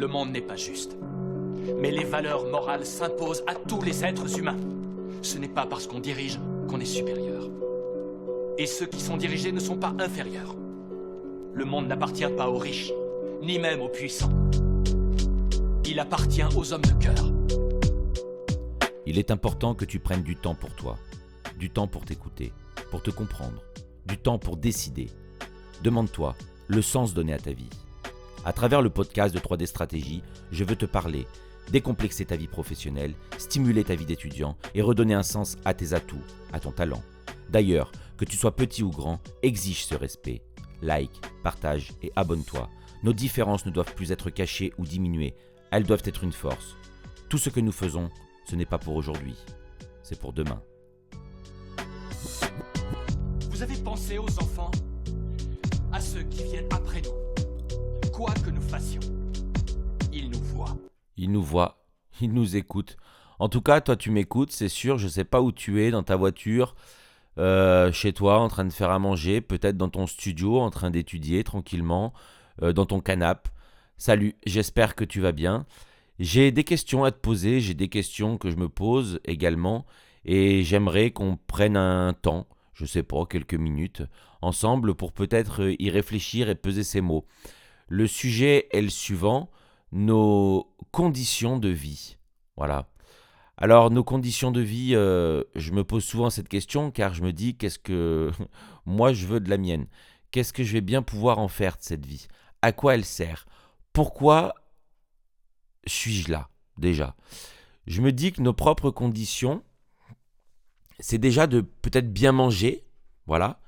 Le monde n'est pas juste. Mais les valeurs morales s'imposent à tous les êtres humains. Ce n'est pas parce qu'on dirige qu'on est supérieur. Et ceux qui sont dirigés ne sont pas inférieurs. Le monde n'appartient pas aux riches, ni même aux puissants. Il appartient aux hommes de cœur. Il est important que tu prennes du temps pour toi, du temps pour t'écouter, pour te comprendre, du temps pour décider. Demande-toi le sens donné à ta vie. À travers le podcast de 3D Stratégie, je veux te parler, décomplexer ta vie professionnelle, stimuler ta vie d'étudiant et redonner un sens à tes atouts, à ton talent. D'ailleurs, que tu sois petit ou grand, exige ce respect. Like, partage et abonne-toi. Nos différences ne doivent plus être cachées ou diminuées, elles doivent être une force. Tout ce que nous faisons, ce n'est pas pour aujourd'hui, c'est pour demain. Vous avez pensé aux enfants À ceux qui viennent après nous Que nous fassions, ils nous voient. Ils nous voient, ils nous écoutent. En tout cas, toi tu m'écoutes, c'est sûr, je ne sais pas où tu es, dans ta voiture, euh, chez toi, en train de faire à manger, peut-être dans ton studio, en train d'étudier tranquillement, euh, dans ton canapé. Salut, j'espère que tu vas bien. J'ai des questions à te poser, j'ai des questions que je me pose également, et j'aimerais qu'on prenne un temps, je sais pas, quelques minutes, ensemble pour peut-être y réfléchir et peser ces mots. Le sujet est le suivant, nos conditions de vie. Voilà. Alors nos conditions de vie, euh, je me pose souvent cette question car je me dis qu'est-ce que moi je veux de la mienne? Qu'est-ce que je vais bien pouvoir en faire de cette vie? À quoi elle sert? Pourquoi suis-je là déjà? Je me dis que nos propres conditions, c'est déjà de peut-être bien manger, voilà,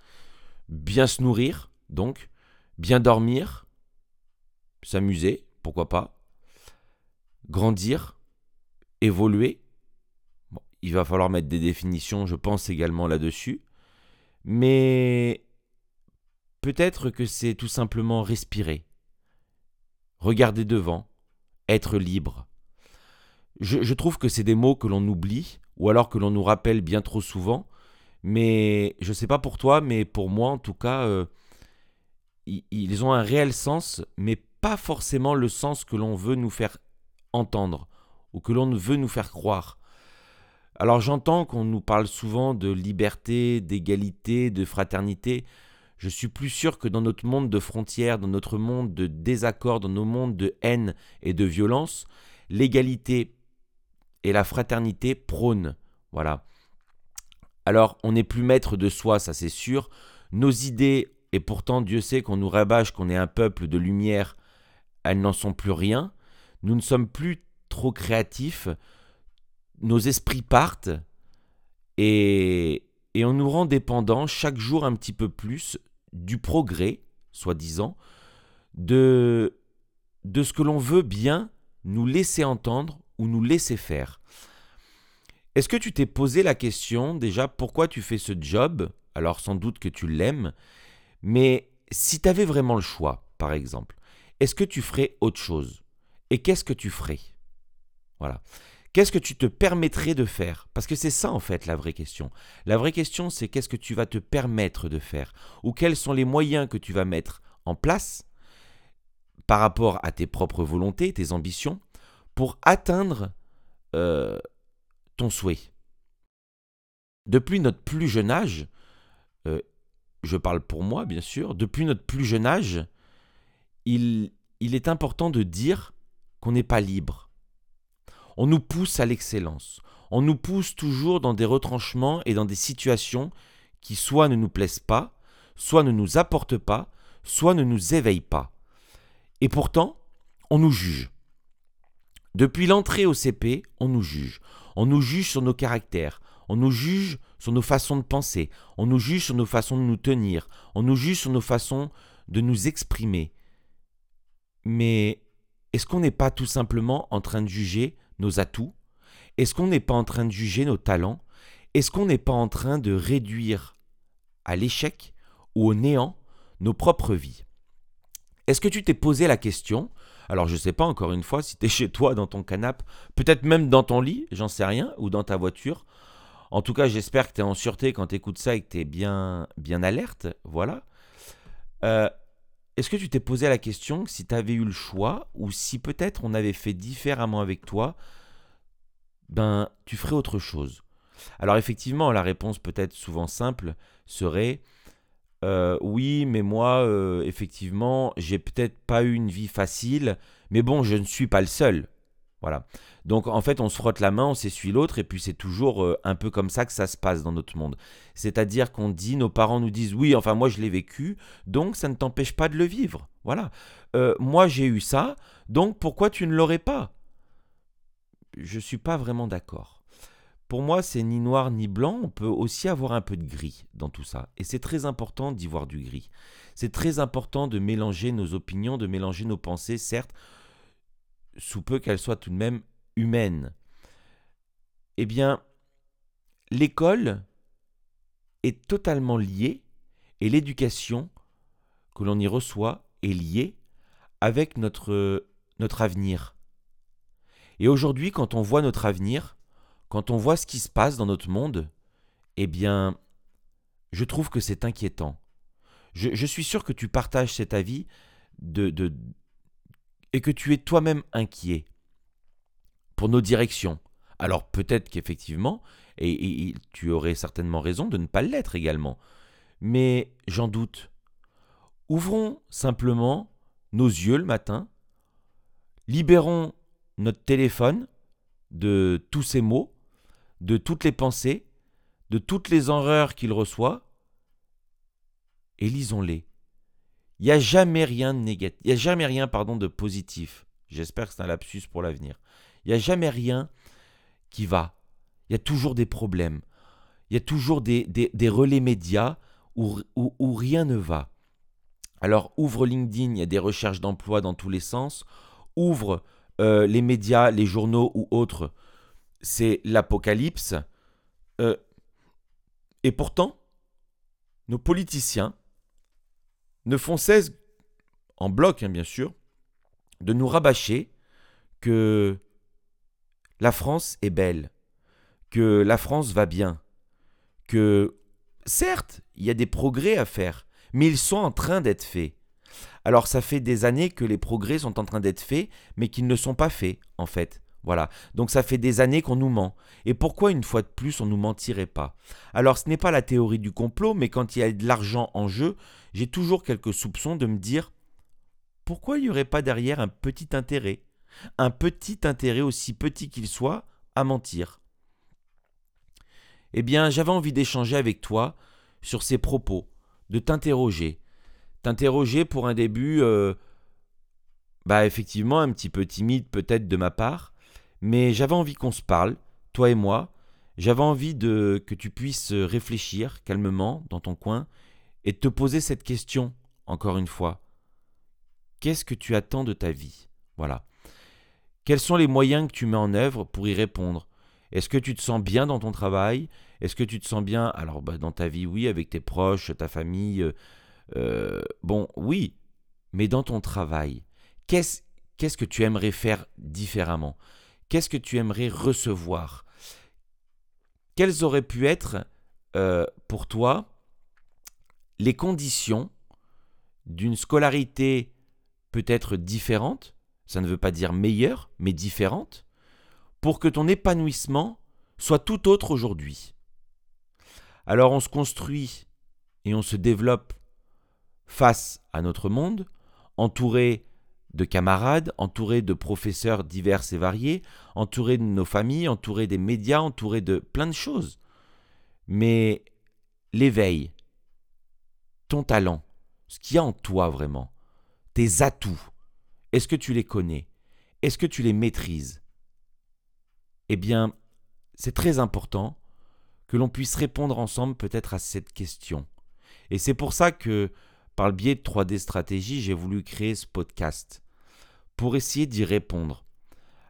bien se nourrir, donc, bien dormir, s'amuser, pourquoi pas, grandir, évoluer. il va falloir mettre des définitions, je pense également là-dessus. Mais peut-être que c'est tout simplement respirer, regarder devant, être libre. Je, trouve que c'est des mots que l'on oublie, ou alors que l'on nous rappelle bien trop souvent, mais je ne sais pas pour toi, mais pour moi en tout cas, euh, ils ont un réel sens, mais pas forcément le sens que l'on veut nous faire entendre, ou que l'on veut nous faire croire. Alors j'entends qu'on nous parle souvent de liberté, d'égalité, de fraternité, je suis plus sûr que dans notre monde de frontières, dans notre monde de désaccords, dans nos mondes de haine et de violence, l'égalité et la fraternité prônent. Voilà. Alors, on n'est plus maître de soi, ça c'est sûr. Nos idées, et pourtant Dieu sait qu'on nous rabâche qu'on est un peuple de lumière, elles n'en sont plus rien. Nous ne sommes plus trop créatifs. Nos esprits partent. Et, et on nous rend dépendants chaque jour un petit peu plus du progrès, soi-disant, de, de ce que l'on veut bien nous laisser entendre ou nous laisser faire. Est-ce que tu t'es posé la question déjà pourquoi tu fais ce job? Alors sans doute que tu l'aimes, mais si tu avais vraiment le choix, par exemple, est-ce que tu ferais autre chose? Et qu'est-ce que tu ferais? Voilà. Qu'est-ce que tu te permettrais de faire? Parce que c'est ça en fait la vraie question. La vraie question c'est qu'est-ce que tu vas te permettre de faire? Ou quels sont les moyens que tu vas mettre en place par rapport à tes propres volontés, tes ambitions, pour atteindre euh, ton souhait? Depuis notre plus jeune âge, euh, je parle pour moi bien sûr, depuis notre plus jeune âge, il, est important de dire qu'on n'est pas libre on nous pousse à l'excellence. On nous pousse toujours dans des retranchements et dans des situations qui soit ne nous plaisent pas, soit ne nous apportent pas, soit ne nous éveillent pas. Et pourtant, on nous juge. Depuis l'entrée au CP, on nous juge. On nous juge sur nos caractères, on nous juge sur nos façons de penser, on nous juge sur nos façons de nous tenir, on nous juge sur nos façons de nous exprimer. Mais est-ce qu'on n'est pas tout simplement en train de juger nos atouts? Est-ce qu'on n'est pas en train de juger nos talents? Est-ce qu'on n'est pas en train de réduire à l'échec ou au néant nos propres vies? Est-ce que tu t'es posé la question? Alors je ne sais pas encore une fois si tu es chez toi dans ton canapé, peut-être même dans ton lit, j'en sais rien, ou dans ta voiture. En tout cas, j'espère que tu es en sûreté quand tu écoutes ça et que tu es bien, bien alerte. Voilà. Euh, est-ce que tu t'es posé la question si tu avais eu le choix ou si peut-être on avait fait différemment avec toi, ben tu ferais autre chose? Alors effectivement, la réponse peut-être souvent simple serait euh, oui, mais moi, euh, effectivement, j'ai peut-être pas eu une vie facile, mais bon, je ne suis pas le seul. Voilà. Donc en fait, on se frotte la main, on s'essuie l'autre, et puis c'est toujours euh, un peu comme ça que ça se passe dans notre monde. C'est-à-dire qu'on dit, nos parents nous disent, oui, enfin moi je l'ai vécu, donc ça ne t'empêche pas de le vivre. Voilà. Euh, moi j'ai eu ça, donc pourquoi tu ne l'aurais pas? Je ne suis pas vraiment d'accord. Pour moi, c'est ni noir ni blanc, on peut aussi avoir un peu de gris dans tout ça. Et c'est très important d'y voir du gris. C'est très important de mélanger nos opinions, de mélanger nos pensées, certes, sous peu qu'elle soit tout de même humaine. Eh bien, l'école est totalement liée et l'éducation que l'on y reçoit est liée avec notre, avenir. Et aujourd'hui, quand on voit notre avenir, quand on voit ce qui se passe dans notre monde, eh bien, je trouve que c'est inquiétant. Je, je, suis sûr que tu partages cet avis de, de, et que tu es toi-même inquiet pour nos directions. Alors peut-être qu'effectivement, et, tu aurais certainement raison de ne pas l'être également, mais j'en doute. Ouvrons simplement nos yeux le matin, libérons notre téléphone de tous ces mots, de toutes les pensées, de toutes les horreurs qu'il reçoit, et lisons-les. Il n'y a jamais rien de négatif. Il y a jamais rien, pardon, de positif. J'espère que c'est un lapsus pour l'avenir. Il n'y a jamais rien qui va. Il y a toujours des problèmes. Il y a toujours des, relais médias où, où, rien ne va. Alors ouvre LinkedIn, il y a des recherches d'emploi dans tous les sens. Ouvre euh, les médias, les journaux ou autres. C'est l'apocalypse. Euh, et pourtant, nos politiciens, ne font cesse, en bloc hein, bien sûr, de nous rabâcher que la France est belle, que la France va bien, que certes, il y a des progrès à faire, mais ils sont en train d'être faits. Alors ça fait des années que les progrès sont en train d'être faits, mais qu'ils ne sont pas faits, en fait. Voilà. Donc ça fait des années qu'on nous ment. Et pourquoi une fois de plus on nous mentirait pas? Alors ce n'est pas la théorie du complot, mais quand il y a de l'argent en jeu, j'ai toujours quelques soupçons de me dire pourquoi il n'y aurait pas derrière un petit intérêt? Un petit intérêt aussi petit qu'il soit à mentir. Eh bien, j'avais envie d'échanger avec toi sur ces propos, de t'interroger. T'interroger pour un début, euh, bah effectivement, un petit peu timide peut-être de ma part, mais j'avais envie qu'on se parle, toi et moi. J'avais envie de que tu puisses réfléchir calmement dans ton coin et te poser cette question, encore une fois. Qu'est-ce que tu attends de ta vie? Voilà. Quels sont les moyens que tu mets en œuvre pour y répondre? Est-ce que tu te sens bien dans ton travail? Est-ce que tu te sens bien, alors bah, dans ta vie, oui, avec tes proches, ta famille euh, euh, Bon, oui, mais dans ton travail, qu'est-ce qu'est-ce que tu aimerais faire différemment? Qu'est-ce que tu aimerais recevoir? Quelles auraient pu être euh, pour toi les conditions d'une scolarité peut-être différente, ça ne veut pas dire meilleure, mais différente, pour que ton épanouissement soit tout autre aujourd'hui. Alors on se construit et on se développe face à notre monde, entouré de camarades, entouré de professeurs divers et variés, entouré de nos familles, entouré des médias, entouré de plein de choses. Mais l'éveil, ton talent, ce qu'il y a en toi vraiment, tes atouts, est-ce que tu les connais Est-ce que tu les maîtrises? Eh bien, c'est très important que l'on puisse répondre ensemble peut-être à cette question. Et c'est pour ça que, par le biais de 3D Stratégie, j'ai voulu créer ce podcast, pour essayer d'y répondre.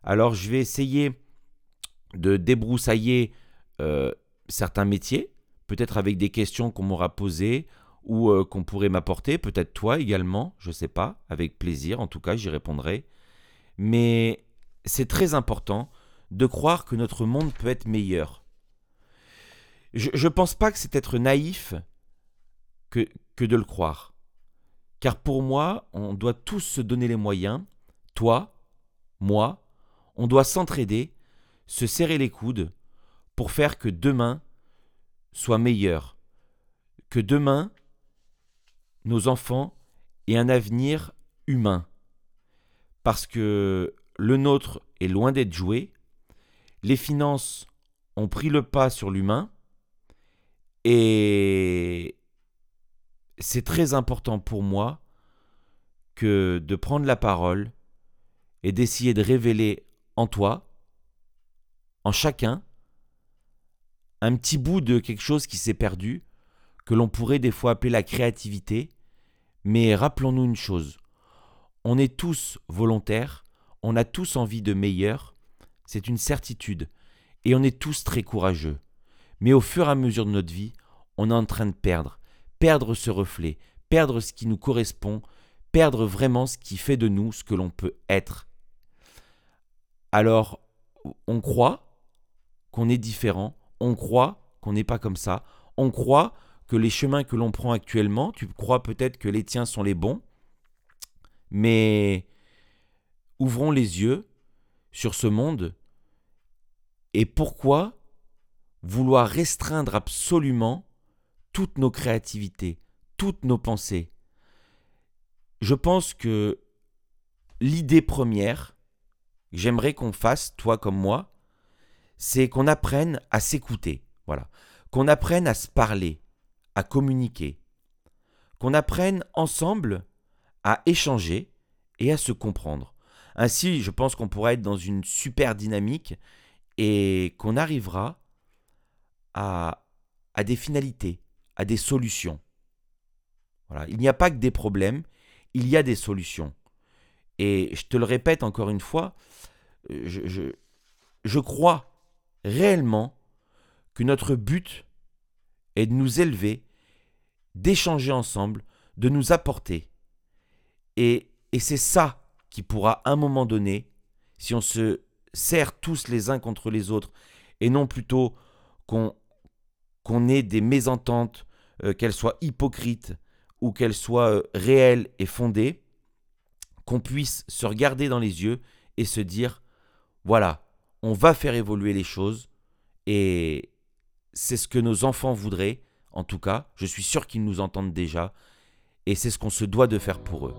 Alors je vais essayer de débroussailler euh, certains métiers, peut-être avec des questions qu'on m'aura posées, ou euh, qu'on pourrait m'apporter, peut-être toi également, je ne sais pas, avec plaisir, en tout cas j'y répondrai. Mais c'est très important de croire que notre monde peut être meilleur. Je ne pense pas que c'est être naïf que, que de le croire. Car pour moi, on doit tous se donner les moyens, toi, moi, on doit s'entraider, se serrer les coudes pour faire que demain soit meilleur, que demain, nos enfants aient un avenir humain. Parce que le nôtre est loin d'être joué, les finances ont pris le pas sur l'humain, et c'est très important pour moi que de prendre la parole et d'essayer de révéler en toi, en chacun, un petit bout de quelque chose qui s'est perdu, que l'on pourrait des fois appeler la créativité, mais rappelons-nous une chose, on est tous volontaires, on a tous envie de meilleur, c'est une certitude, et on est tous très courageux. Mais au fur et à mesure de notre vie, on est en train de perdre, perdre ce reflet, perdre ce qui nous correspond, perdre vraiment ce qui fait de nous ce que l'on peut être. Alors, on croit qu'on est différent, on croit qu'on n'est pas comme ça, on croit que les chemins que l'on prend actuellement, tu crois peut-être que les tiens sont les bons, mais ouvrons les yeux sur ce monde et pourquoi vouloir restreindre absolument toutes nos créativités, toutes nos pensées. Je pense que l'idée première, j'aimerais qu'on fasse, toi comme moi, c'est qu'on apprenne à s'écouter. Voilà. Qu'on apprenne à se parler, à communiquer. Qu'on apprenne ensemble à échanger et à se comprendre. Ainsi, je pense qu'on pourra être dans une super dynamique et qu'on arrivera à, des finalités, à des solutions. Il n'y a pas que des problèmes, il y a des solutions. Et je te le répète encore une fois, euh, je, je, je crois réellement que notre but est de nous élever, d'échanger ensemble, de nous apporter. Et, et c'est ça qui pourra, à un moment donné, si on se serre tous les uns contre les autres, et non plutôt qu'on qu'on ait des mésententes, euh, qu'elles soient hypocrites ou qu'elles soient euh, réelles et fondées, qu'on puisse se regarder dans les yeux et se dire, voilà, on va faire évoluer les choses et c'est ce que nos enfants voudraient, en tout cas, je suis sûr qu'ils nous entendent déjà, et c'est ce qu'on se doit de faire pour eux.